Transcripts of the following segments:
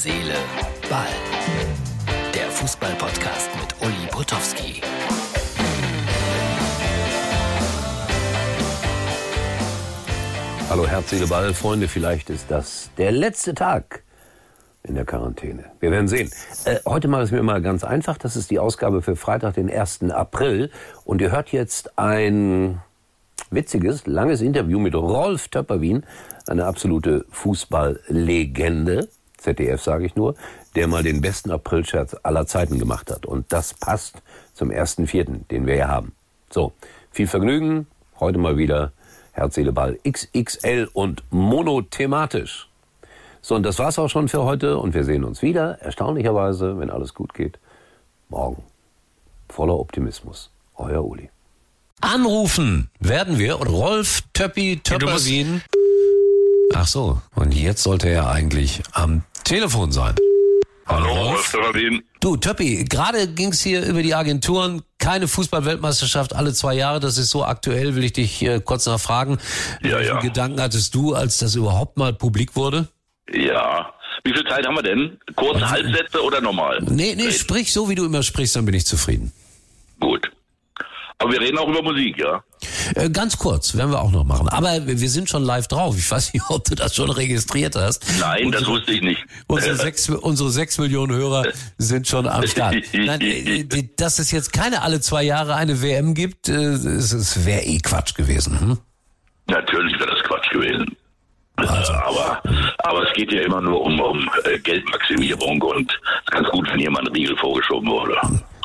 Seele, Ball. Der Fußball-Podcast mit Uli Potowski. Hallo Herz, Seele, Ball, Freunde, vielleicht ist das der letzte Tag in der Quarantäne. Wir werden sehen. Äh, heute mache ich es mir mal ganz einfach. Das ist die Ausgabe für Freitag, den 1. April. Und ihr hört jetzt ein witziges, langes Interview mit Rolf Töpperwien, eine absolute Fußballlegende, ZDF sage ich nur, der mal den besten Aprilscherz aller Zeiten gemacht hat. Und das passt zum 1.4., den wir hier haben. So, viel Vergnügen. Heute mal wieder Herz, Seele, Ball XXL und monothematisch. So, und das war's auch schon für heute und wir sehen uns wieder, erstaunlicherweise, wenn alles gut geht, morgen. Voller Optimismus. Euer Uli. Anrufen werden wir und Rolf Töppi Töpperwien. Ach so, und jetzt sollte er eigentlich am Telefon sein. Hallo, Töpperwien. Du, Töppi, gerade ging's hier über die Agenturen. Keine Fußball-Weltmeisterschaft alle zwei Jahre. Das ist so aktuell, will ich dich äh, kurz nachfragen. Ja, Welche ja. Gedanken hattest du, als das überhaupt mal publik wurde? Ja. Wie viel Zeit haben wir denn? Kurze Halbsätze oder normal? Nee, nee, sprich so, wie du immer sprichst, dann bin ich zufrieden. Gut. Aber wir reden auch über Musik, ja? Äh, ganz kurz, werden wir auch noch machen. Aber wir sind schon live drauf. Ich weiß nicht, ob du das schon registriert hast. Nein, das wusste ich nicht. Unsere sechs, unsere sechs Millionen Hörer sind schon am Start. Nein, äh, dass es jetzt keine alle zwei Jahre eine WM gibt, äh, es, wäre eh Quatsch gewesen. Hm? Natürlich wäre das Quatsch gewesen. Also. Aber, aber es geht ja immer nur um, um äh, Geldmaximierung und es ist ganz gut, wenn jemand ein Riegel vorgeschoben wurde.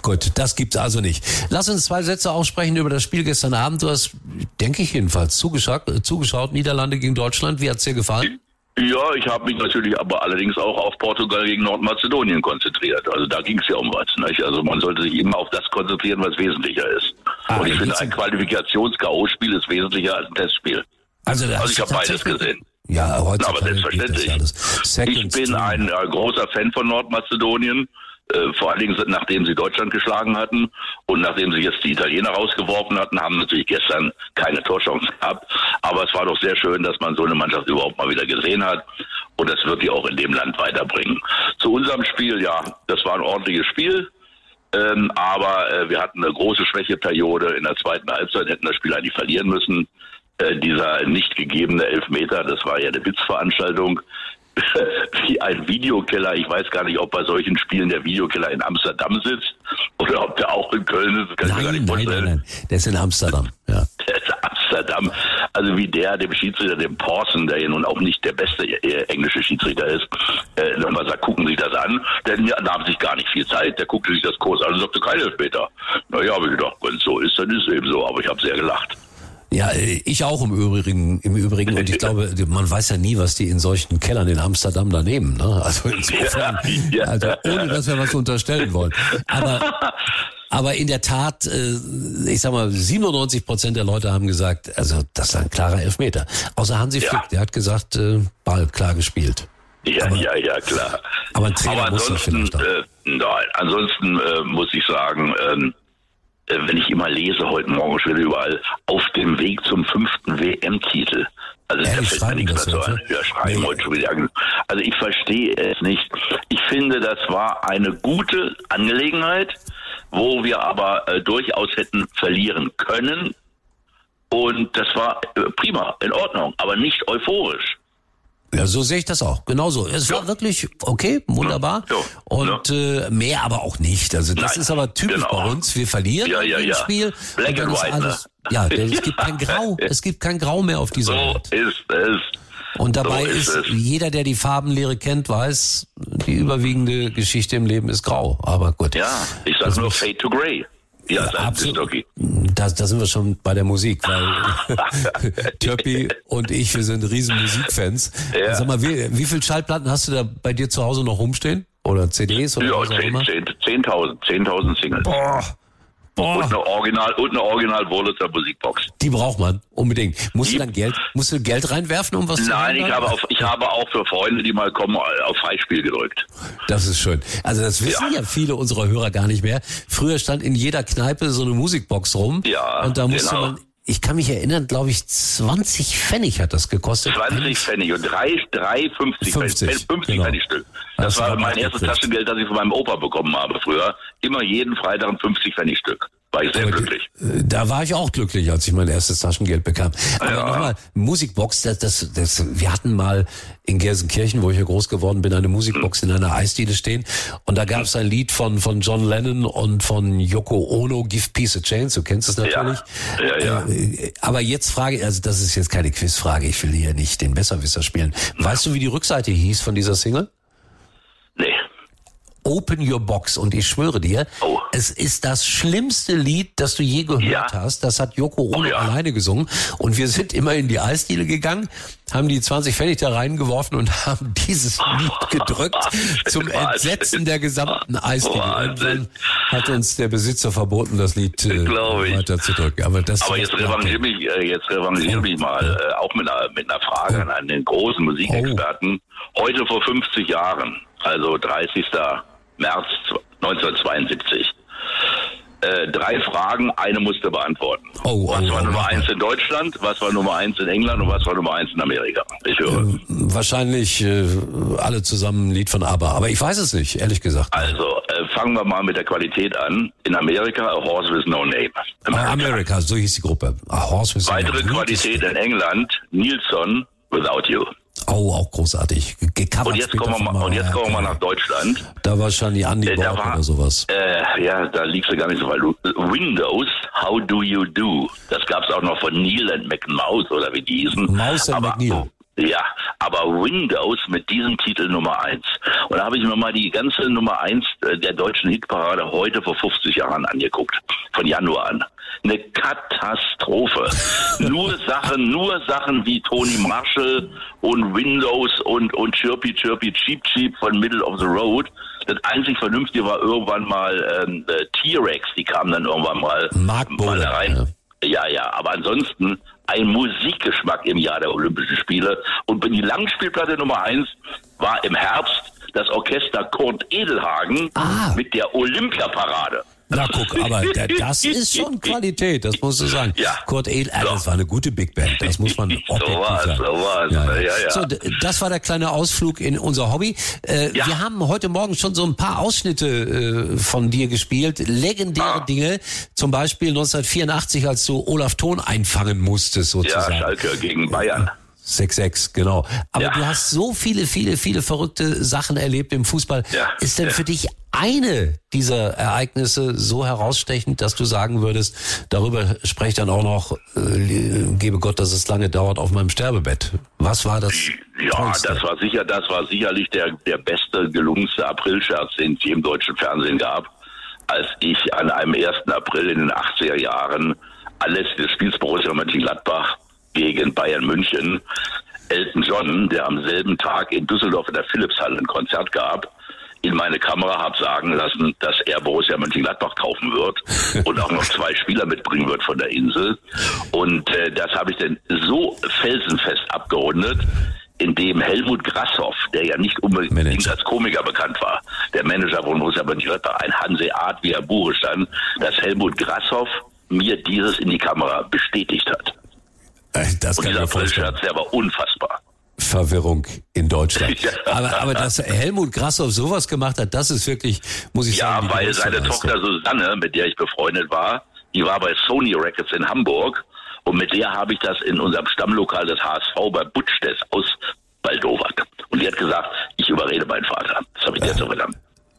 Gut, das gibt's also nicht. Lass uns zwei Sätze aussprechen über das Spiel gestern Abend. Du hast, denke ich jedenfalls, zugeschaut, zugeschaut Niederlande gegen Deutschland. Wie hat's dir gefallen? Ja, ich habe mich natürlich aber allerdings auch auf Portugal gegen Nordmazedonien konzentriert. Also da ging es ja um was. Nicht? Also man sollte sich immer auf das konzentrieren, was wesentlicher ist. Ah, und ich finde, ein Qualifikations-K.O.-Spiel ist wesentlicher als ein Testspiel. Also, Also ich habe beides gesehen. Ja, Na, aber selbstverständlich. Ich bin ein äh, großer Fan von Nordmazedonien. Äh, vor allen Dingen, nachdem sie Deutschland geschlagen hatten und nachdem sie jetzt die Italiener rausgeworfen hatten, haben natürlich gestern keine Torchancen gehabt. Aber es war doch sehr schön, dass man so eine Mannschaft überhaupt mal wieder gesehen hat. Und das wird die auch in dem Land weiterbringen. Zu unserem Spiel, ja, das war ein ordentliches Spiel. Ähm, aber äh, wir hatten eine große Schwächeperiode. In der zweiten Halbzeit hätten das Spiel eigentlich verlieren müssen. Äh, dieser nicht gegebene Elfmeter, das war ja eine Witzveranstaltung. Wie ein Videokeller. Ich weiß gar nicht, ob bei solchen Spielen der Videokeller in Amsterdam sitzt oder ob der auch in Köln gar Nein, nicht nein, nein, nein. Der ist in Amsterdam. Ja. Der ist Amsterdam. Also wie der, dem Schiedsrichter, dem Pawson, der ja nun auch nicht der beste äh, englische Schiedsrichter ist, äh, nochmal sagt, gucken Sie sich das an. Der nahm sich gar nicht viel Zeit. Der guckte sich das Kurs an und sagte, kein Elfmeter. Naja, habe ich gedacht, wenn es so ist, dann ist es eben so. Aber ich habe sehr gelacht. Ja, ich auch im Übrigen, im Übrigen. Und ich glaube, man weiß ja nie, was die in solchen Kellern in Amsterdam da nehmen. Ne? Also insofern, Ja, ja. also ohne dass wir was unterstellen wollen. Aber, aber in der Tat, äh, ich sag mal, 97 Prozent der Leute haben gesagt, also das ist ein klarer Elfmeter. Außer Hansi Ja. Flick, der hat gesagt, äh, Ball klar gespielt. Ja, ja, ja, klar. aber ein Trainer aber muss das ansonsten, vielleicht auch. äh, nein, ansonsten äh, muss ich sagen, ähm, äh, wenn ich immer lese heute Morgen schon überall auf dem Weg zum fünften WM-Titel. Also Ja, da die fällt mir nichts dazu ein. ne? Ja, schreiben Nee. heute schon wieder. Also ich verstehe es nicht. Ich finde, das war eine gute Angelegenheit, wo wir aber äh, durchaus hätten verlieren können. Und das war äh, prima, in Ordnung, aber nicht euphorisch. Ja, so sehe ich das auch. Genauso. Es war Ja. wirklich okay, wunderbar. Ja. Und Äh, mehr aber auch nicht. Also das Nein. ist aber typisch Genau. bei uns. Wir verlieren Ja, ja, ein ja. Spiel. Black und dann and ist white, ne? alles, Ja, es gibt kein Grau. Es gibt kein Grau mehr auf dieser So Welt. ist es. Und dabei so ist ist, jeder, der die Farbenlehre kennt, weiß, die überwiegende Geschichte im Leben ist grau. Aber gut. Ja, ich sag nur Fade to Grey. Ja, absolut. Da, da sind wir schon bei der Musik, weil Töppi und ich, wir sind riesen Musikfans. Ja. Sag mal, wie, wie viel Schallplatten hast du da bei dir zu Hause noch rumstehen? Oder CDs oder Ja, was auch 10 immer? 10 10.000 10.000 Singles. Boah, Und boah, eine Original, und eine Original Wurlitzer Musikbox. die braucht man unbedingt. Musst du Die- dann Geld, musst du Geld reinwerfen, um was zu Nein, ich habe, auf, ich habe auch für Freunde, die mal kommen, auf Freispiel gedrückt. Das ist schön. Also das wissen ja. Ja. viele unserer Hörer gar nicht mehr. Früher stand in jeder Kneipe so eine Musikbox rum. Ja, Und da musste genau. man ich kann mich erinnern, glaube ich, 20 Pfennig hat das gekostet. 20 Pfennig und drei, drei 50, 50, 50, 50 genau. Pfennig Stück. Das, Das war mein erstes. Taschengeld, das ich von meinem Opa bekommen habe früher. Immer jeden Freitag ein 50 Pfennig Stück. War ich sehr Aber glücklich. äh, Da war ich auch glücklich, als ich mein erstes Taschengeld bekam. Aber Ja. nochmal, Musikbox, das, das, das, wir hatten mal in Gelsenkirchen, wo ich ja groß geworden bin, eine Musikbox in einer Eisdiele stehen. Und da gab es ein Lied von, von John Lennon und von Yoko Ono, Give Peace a Chance, du kennst es natürlich. Ja, ja. Äh, Aber jetzt frage ich, also das ist jetzt keine Quizfrage, ich will hier nicht den Besserwisser spielen. Weißt du, wie die Rückseite hieß von dieser Single? Open Your Box und ich schwöre dir, Oh. es ist das schlimmste Lied, das du je gehört Ja. hast. Das hat Yoko Ono Oh ja. alleine gesungen und wir sind immer in die Eisdiele gegangen, haben die 20 Pfennig da reingeworfen und haben dieses Lied gedrückt zum. Entsetzen der gesamten Eisdiele. Wahnsinn. Irgendwann hat uns der Besitzer verboten, das Lied äh, weiter zu drücken. Aber, das Aber jetzt revanchiere mich, äh, jetzt revanchiere mich mal, äh, auch mit einer, mit einer Frage an einen großen Musikexperten. Heute vor 50 Jahren, also 30. März 1972. Äh, drei Fragen, eine musste beantworten. Oh, was oh, war oh, Nummer mach eins in Deutschland, was war Nummer eins in England und was war Nummer eins in Amerika? Ich höre. Ähm, Wahrscheinlich äh, alle zusammen ein Lied von ABBA. Aber ich weiß es nicht, ehrlich gesagt. Also, äh, fangen wir mal mit der Qualität an. In Amerika, A Horse with No Name. Ah, America, so hieß die Gruppe. Ah, Horse with Weitere Gutes Qualität Stück. in England, Nilsson, Without You. Oh, auch großartig. Gecovert Und jetzt kommen wir mal, und jetzt kommen wir mal nach Deutschland. Da wahrscheinlich Andy Äh, da Borg war- oder sowas. Äh, ja, da liegst du gar nicht so weit. Windows, How Do You Do? Das gab's auch noch von Neil and McMouse oder wie die hießen. Mouse and McNeil. Ja, aber Windows mit diesem Titel Nummer eins. Und da habe ich mir mal die ganze Nummer eins äh, der deutschen Hitparade heute vor 50 Jahren angeguckt. Von Januar an. Eine Katastrophe. nur Sachen, nur Sachen wie Tony Marshall und Windows und, und Chirpy Chirpy Cheap Cheap von Middle of the Road. Das einzig Vernünftige war irgendwann mal ähm, äh, T-Rex, die kamen dann irgendwann mal, Mark mal Bolan, rein. Ja, ja, aber ansonsten ein Musikgeschmack im Jahr der Olympischen Spiele. Und die Langspielplatte Nummer eins war im Herbst das Orchester Kurt Edelhagen Ah. mit der Olympiaparade. Na guck, aber da- das ist schon Qualität, das musst du sagen. Ja. Kurt Edel, äh, das war eine gute Big Band, das muss man objektiv So war's, sagen. so war's. Ja, ja. So, d- das war der kleine Ausflug in unser Hobby. Äh, Ja. Wir haben heute Morgen schon so ein paar Ausschnitte äh, von dir gespielt, legendäre Ah. Dinge, zum Beispiel 1984, als du Olaf Thon einfangen musstest Ja, sozusagen. Schalke gegen Bayern. 6-6, genau. Aber Ja. du hast so viele, viele, viele verrückte Sachen erlebt im Fußball. Ja. Ist denn Ja. für dich eine dieser Ereignisse so herausstechend, dass du sagen würdest, darüber spreche dann auch noch, äh, gebe Gott, dass es lange dauert, auf meinem Sterbebett. Was war das? Ja, Tollste? das war sicher, das war sicherlich der, der beste, gelungenste Aprilscherz, den es je im deutschen Fernsehen gab, als ich an einem 1. April in den 80er Jahren alles des Spiels Borussia Mönchengladbach gegen Bayern München Elton John, der am selben Tag in Düsseldorf in der Philipshalle ein Konzert gab, in meine Kamera habe sagen lassen, dass er Borussia Mönchengladbach kaufen wird und auch noch zwei Spieler mitbringen wird von der Insel. Und äh, das habe ich dann so felsenfest abgerundet, indem Helmut Grasshoff, der ja nicht unbedingt Manager. als Komiker bekannt war, der Manager von Borussia Mönchengladbach, ein Hanseat, wie er Buche stand, dass Helmut Grasshoff mir dieses in die Kamera bestätigt hat. Äh, Das Und kann ich dieser. Aprilscherz, der war unfassbar. Verwirrung in Deutschland. Ja. Aber, aber dass Helmut Grasshoff sowas gemacht hat, das ist wirklich, muss ich Ja, sagen, die weil seine Leistung. Tochter Susanne, mit der ich befreundet war, die war bei Sony Records in Hamburg und mit der habe ich das in unserem Stammlokal des HSV bei Butchtes ausbaldowert. Und die hat gesagt, ich überrede meinen Vater. Das habe ich dir zu verdanken.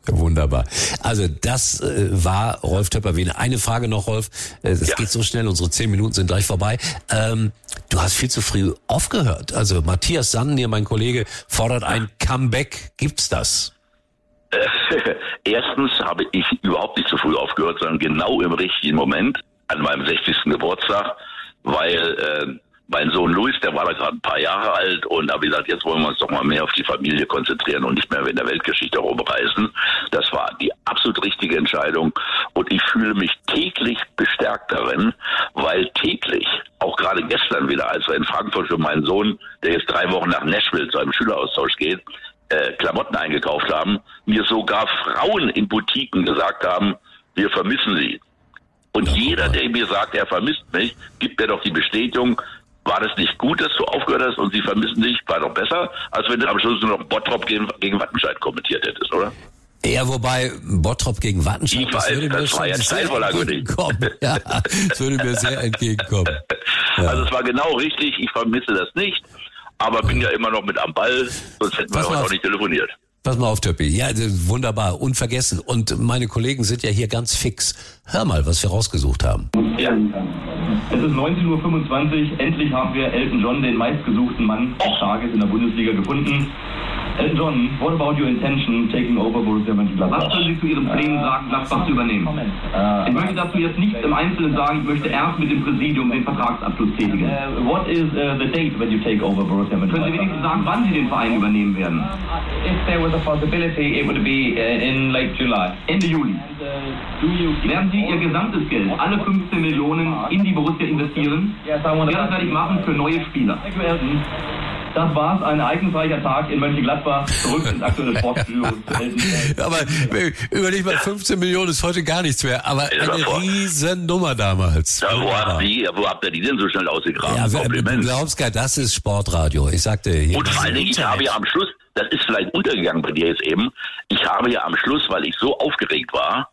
Wunderbar. Also das äh, war Rolf Töpperwien. Eine Frage noch, Rolf. Äh, Es Ja. geht so schnell, unsere zehn Minuten sind gleich vorbei. Ähm, du hast viel zu früh aufgehört. Also Matthias Sannen, hier mein Kollege, fordert ein Comeback. Gibt's das? Erstens habe ich überhaupt nicht zu früh aufgehört, sondern genau im richtigen Moment, an meinem 60. Geburtstag, weil äh, mein Sohn Luis, der war da gerade ein paar Jahre alt und habe gesagt, jetzt wollen wir uns doch mal mehr auf die Familie konzentrieren und nicht mehr in der Weltgeschichte rumreisen. Das war die absolut richtige Entscheidung und ich fühle mich täglich bestärkt darin, weil täglich, auch gerade gestern wieder, als wir in Frankfurt für meinen Sohn, der jetzt drei Wochen nach Nashville zu einem Schüleraustausch geht, äh, Klamotten eingekauft haben, mir sogar Frauen in Boutiquen gesagt haben, wir vermissen sie. Und jeder, der mir sagt, er vermisst mich, gibt mir doch die Bestätigung, war das nicht gut, dass du aufgehört hast und sie vermissen dich, war doch besser, als wenn du am Schluss nur noch Bottrop gegen, gegen Wattenscheid kommentiert hättest, oder? Ja, wobei Bottrop gegen Wattenscheid, Ich weiß, würde mir das schon sehr entgegenkommen. Ja, das würde mir sehr entgegenkommen. Ja. Also es war genau richtig, ich vermisse das nicht, aber bin ja immer noch mit am Ball, sonst hätten wir Pass mal heute auf. auch nicht telefoniert. Pass mal auf, Töppi. Ja, das ist wunderbar, unvergessen. Und meine Kollegen sind ja hier ganz fix. Hör mal, was wir rausgesucht haben. Ja. Es ist 19.25 Uhr. Endlich haben wir Elton John, den meistgesuchten Mann des Tages in der Bundesliga, gefunden. Elton John, what about your intention taking over Borussia Mönchengladbach? Was können Sie zu Ihrem Plänen sagen, Gladbach zu übernehmen? Ich möchte dazu jetzt nichts im Einzelnen sagen. Ich möchte erst mit dem Präsidium den Vertragsabschluss tätigen. what is the date when you take over Borussia Mönchengladbach? Können Sie wenigstens sagen, wann Sie den Verein übernehmen werden? If there was a possibility, it would be uh, in late July. Ende Juli. Werden Sie Ihr gesamtes Geld, alle 15 Millionen, in die Borussia investieren? Yes, I want Ja, das werde ich machen für neue Spieler. Das war's, ein ereignisreicher Tag in Mönchengladbach. Zurück ins aktuelle Sportstudio. Aber überleg mal, 15 Millionen ist heute gar nichts mehr. Aber Ja, eine davor. Riesennummer damals. Ja, wo, habt ihr, wo habt ihr die denn so schnell ausgegraben? Ja, wer- du Kompliment. glaubst gar, das ist Sportradio. Ich sagte hier. Und vor allen Dingen, ich habe ja am Schluss, das ist vielleicht untergegangen bei dir jetzt eben, ich habe ja am Schluss, weil ich so aufgeregt war,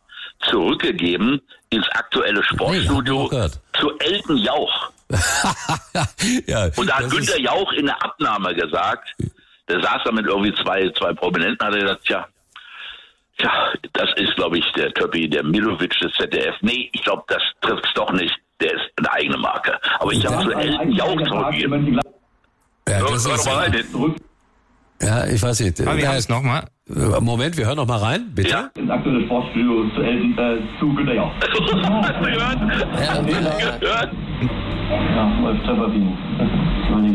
zurückgegeben ins aktuelle Sportstudio Nee, zu Elton Jauch. ja, Und da hat Günter ist- Jauch in der Abnahme gesagt, der saß da mit irgendwie zwei, zwei Prominenten, hat er gesagt, tja, tja, das ist, glaube ich, der Töppi, der Milovic des ZDF. Nee, ich glaube, das trifft's doch nicht. Der ist eine eigene Marke. Aber ich habe zu Elton Jauch zurückgegeben. Ja, das ist. Zurück ja, ich weiß nicht. Aber wir Da haben ist es nochmal. noch. Moment, wir hören noch mal rein, bitte. Ja. ins aktuelle Sportstudio zu Elton, äh, zu Günter Jauch. Hast du gehört? Ja, Gehört? Ja, Wolf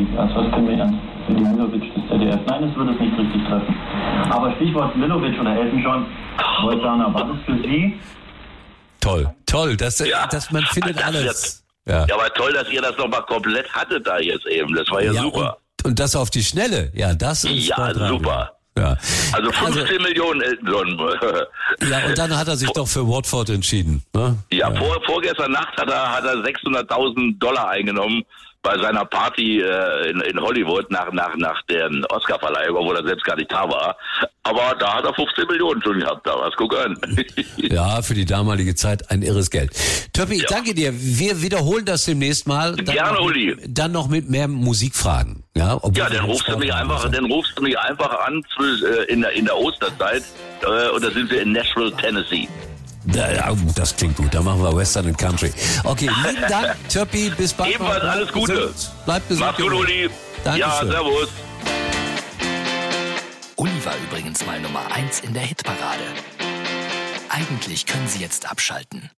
ich erst, was können wir an die Milovic des ZDF? Nein, das würde es nicht richtig treffen. Aber Stichwort Milovic oder Elton John, Wolfgang, war das für Sie? Toll, toll, dass, Ja. dass man findet Das alles. jetzt- Ja. Ja, aber toll, dass ihr das nochmal komplett hattet da jetzt eben. Das war ja, super. Und, das auf die Schnelle. Ja, das ist Ja, super. Ja. Also 15 Millionen Elton John. ja, und dann hat er sich doch für Watford entschieden. Ne? Ja, Vor, vorgestern Nacht hat er, hat er 600.000 Dollar eingenommen bei seiner Party äh, in, in Hollywood nach, nach, nach der Oscarverleihung, obwohl er selbst gar nicht da war. Aber da hat er 15 Millionen schon gehabt, da was. Guck an. Ja, für die damalige Zeit ein irres Geld. Töppi, ich Ja. danke dir. Wir wiederholen das demnächst mal. Dann Gerne, Uli. Dann noch mit mehr Musikfragen. Ja, Ja, dann rufst du mich einfach, dann rufst du mich einfach an äh, in der, in der Osterzeit. Äh, und da sind wir in Nashville, Tennessee. Das klingt gut. Da machen wir Western and Country. Okay, lieben Dank, Töppi. Bis bald. Ebenfalls Bleib alles Gute. gesund. Bleib gesund. Mach's gut. Uli. Dankeschön. Ja, servus. Uli war übrigens mal Nummer 1 in der Hitparade. Eigentlich können Sie jetzt abschalten.